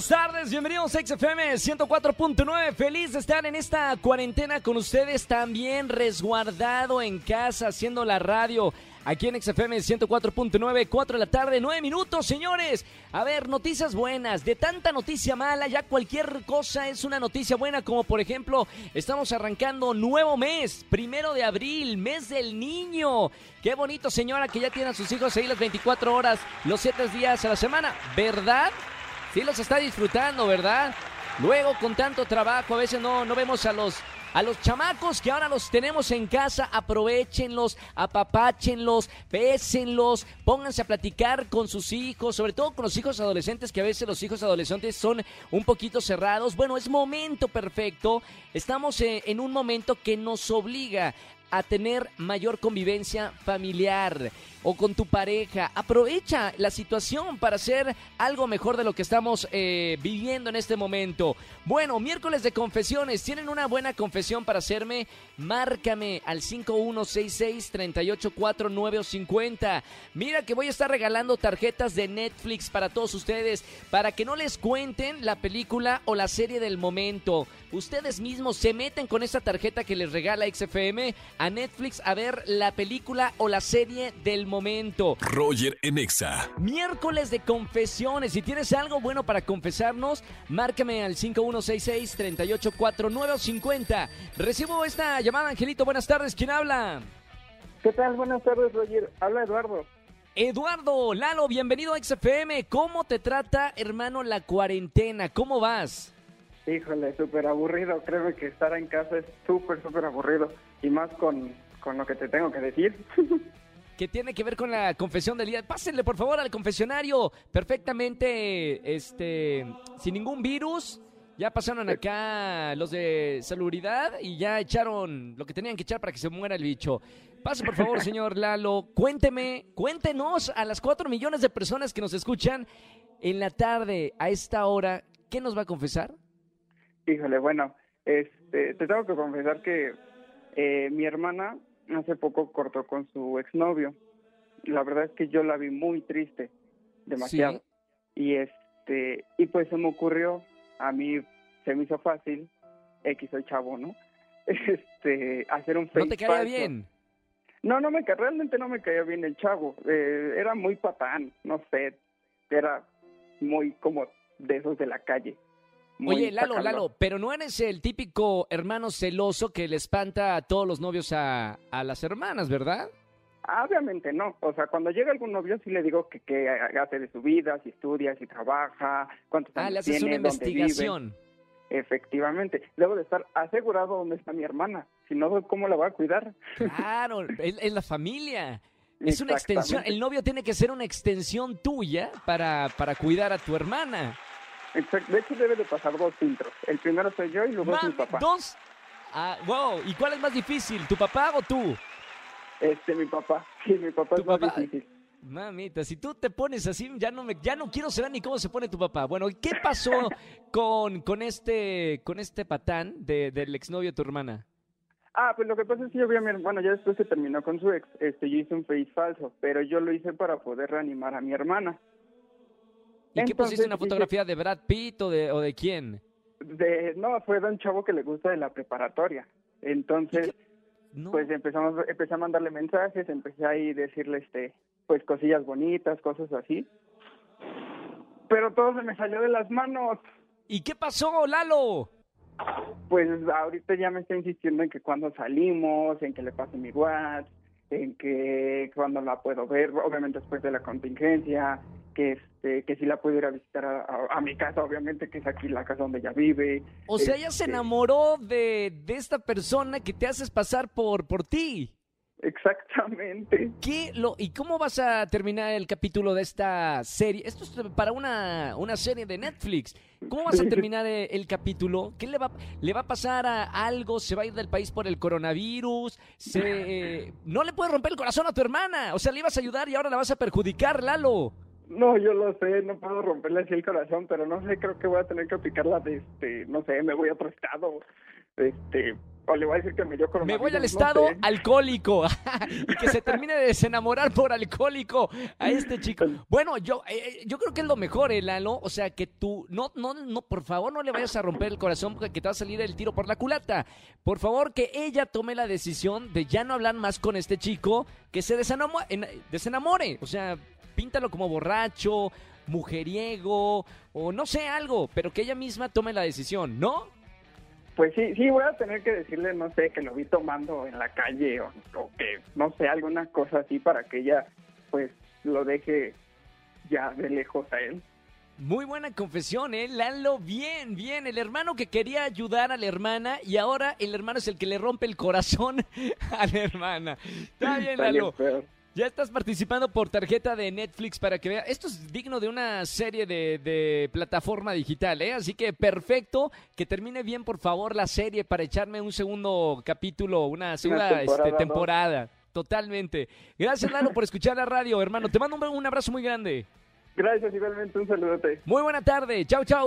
Buenas tardes, bienvenidos a XFM 104.9. Feliz de estar en esta cuarentena con ustedes, también resguardado en casa, haciendo la radio. Aquí en XFM 104.9, 4 de la tarde, 9 minutos, señores. A ver, noticias buenas. De tanta noticia mala, ya cualquier cosa es una noticia buena, como por ejemplo, estamos arrancando nuevo mes, primero de abril, mes del niño. Qué bonito, señora, que ya tiene a sus hijos ahí las 24 horas, los 7 días a la semana, ¿verdad? Sí los está disfrutando, ¿verdad? Luego con tanto trabajo a veces no, no vemos a los a los chamacos que ahora los tenemos en casa, aprovechenlos, apapáchenlos, pésenlos, pónganse a platicar con sus hijos, sobre todo con los hijos adolescentes, que a veces los hijos adolescentes son un poquito cerrados. Bueno, es momento perfecto. Estamos eh, en un momento que nos obliga a tener mayor convivencia familiar o con tu pareja. Aprovecha la situación para hacer algo mejor de lo que estamos eh, viviendo en este momento. Bueno, miércoles de confesiones. ¿Tienen una buena confesión para hacerme? Márcame al 5166-384950. Mira que voy a estar regalando tarjetas de Netflix para todos ustedes, para que no les cuenten la película o la serie del momento. Ustedes mismos se meten con esta tarjeta que les regala XFM a Netflix a ver la película o la serie del momento. Roger en Exa. Miércoles de confesiones. Si tienes algo bueno para confesarnos, márcame al 5166-384950. Recibo esta llamada, Angelito. Buenas tardes. ¿Quién habla? ¿Qué tal? Buenas tardes, Roger. Habla Eduardo. Eduardo, Lalo, bienvenido a XFM. ¿Cómo te trata, hermano, la cuarentena? ¿Cómo vas? Híjole, súper aburrido. Créeme que estar en casa es súper, súper aburrido. Y más con, con lo que te tengo que decir. que tiene que ver con la confesión del día. Pásenle, por favor, al confesionario perfectamente, este, sin ningún virus. Ya pasaron acá los de salubridad y ya echaron lo que tenían que echar para que se muera el bicho. Pase, por favor, señor Lalo. Cuénteme, cuéntenos a las cuatro millones de personas que nos escuchan en la tarde, a esta hora, ¿qué nos va a confesar? Híjole, bueno, este, te tengo que confesar que eh, mi hermana hace poco cortó con su exnovio. La verdad es que yo la vi muy triste, demasiado. Y este, y pues se me ocurrió, a mí se me hizo fácil, X soy chavo, ¿no? Este, hacer un ¿No te caía bien? No, no me realmente no me caía bien el chavo. Eh, era muy patán, no sé, era muy como de esos de la calle. Oye, Lalo, Lalo, pero no eres el típico hermano celoso que le espanta a todos los novios a, a las hermanas, ¿verdad? Ah, obviamente no. O sea, cuando llega algún novio sí le digo que, que hace de su vida, si estudia, si trabaja, cuántos ah, años le haces una investigación. Efectivamente. Debo de estar asegurado dónde está mi hermana. Si no, ¿cómo la va a cuidar? Claro, es, la familia. Es una extensión. El novio tiene que ser una extensión tuya para, para cuidar a tu hermana. De hecho, debe de pasar dos filtros. El primero soy yo y luego es mi papá. ¿Dos? Ah, wow. ¿Y cuál es más difícil, tu papá o tú? Este, mi papá. Sí, mi papá es más difícil. Mamita, si tú te pones así, ya no me, ya no quiero saber ni cómo se pone tu papá. Bueno, ¿qué pasó con, con este, con este patán de, del exnovio de tu hermana? Ah, pues lo que pasa es que yo vi a mi hermana, ya después se terminó con su ex, este, yo hice un face falso, pero yo lo hice para poder reanimar a mi hermana. ¿Y qué pusiste una fotografía de Brad Pitt o de, o de quién? De, no, fue de un chavo que le gusta de la preparatoria. Entonces, pues empezamos, empecé a mandarle mensajes, empecé a decirle, este, pues cosillas bonitas, cosas así. Pero todo se me salió de las manos. ¿Y qué pasó, Lalo? Pues ahorita ya me está insistiendo en que cuando salimos, en que le pase mi WhatsApp, en que cuando la puedo ver, obviamente después de la contingencia, que este que si la puedo ir a visitar a, mi casa, obviamente que es aquí la casa donde ella vive. O sea, ella se Este, enamoró de, de esta persona que te haces pasar por, por ti. Exactamente. ¿Qué lo, ¿Y cómo vas a terminar el capítulo de esta serie? Esto es para una, una serie de Netflix. ¿Cómo vas a terminar el, el capítulo? ¿Qué le va, le va a pasar a algo? ¿Se va a ir del país por el coronavirus? Se, eh, no le puedes romper el corazón a tu hermana. O sea, le ibas a ayudar y ahora la vas a perjudicar, Lalo. No, yo lo sé, no puedo romperle así el corazón, pero no sé, creo que voy a tener que aplicarla de, este, no sé, me voy a otro estado, este, o le voy a decir que me dio Me voy al no estado sé. alcohólico y que se termine de desenamorar por alcohólico a este chico. Bueno, yo eh, yo creo que es lo mejor, eh, Lalo. O sea, que tú, no, no, no, por favor, no le vayas a romper el corazón porque te va a salir el tiro por la culata. Por favor, que ella tome la decisión de ya no hablar más con este chico, que se desenamo- en- desenamore. O sea, píntalo como borracho, mujeriego, o no sé, algo, pero que ella misma tome la decisión, ¿no? Pues sí, sí, voy a tener que decirle, no sé, que lo vi tomando en la calle o, o que, no sé, alguna cosa así para que ella, pues, lo deje ya de lejos a él. Muy buena confesión, ¿eh? Lalo, bien, bien. El hermano que quería ayudar a la hermana y ahora el hermano es el que le rompe el corazón a la hermana. Está bien, Está bien Lalo. Ya estás participando por tarjeta de Netflix para que vea. Esto es digno de una serie de, de plataforma digital, ¿eh? Así que perfecto. Que termine bien, por favor, la serie para echarme un segundo capítulo, una segunda temporada, este, ¿no? temporada. Totalmente. Gracias, Lalo, por escuchar la radio, hermano. Te mando un, un abrazo muy grande. Gracias, igualmente, un saludote. Muy buena tarde. Chao, chao.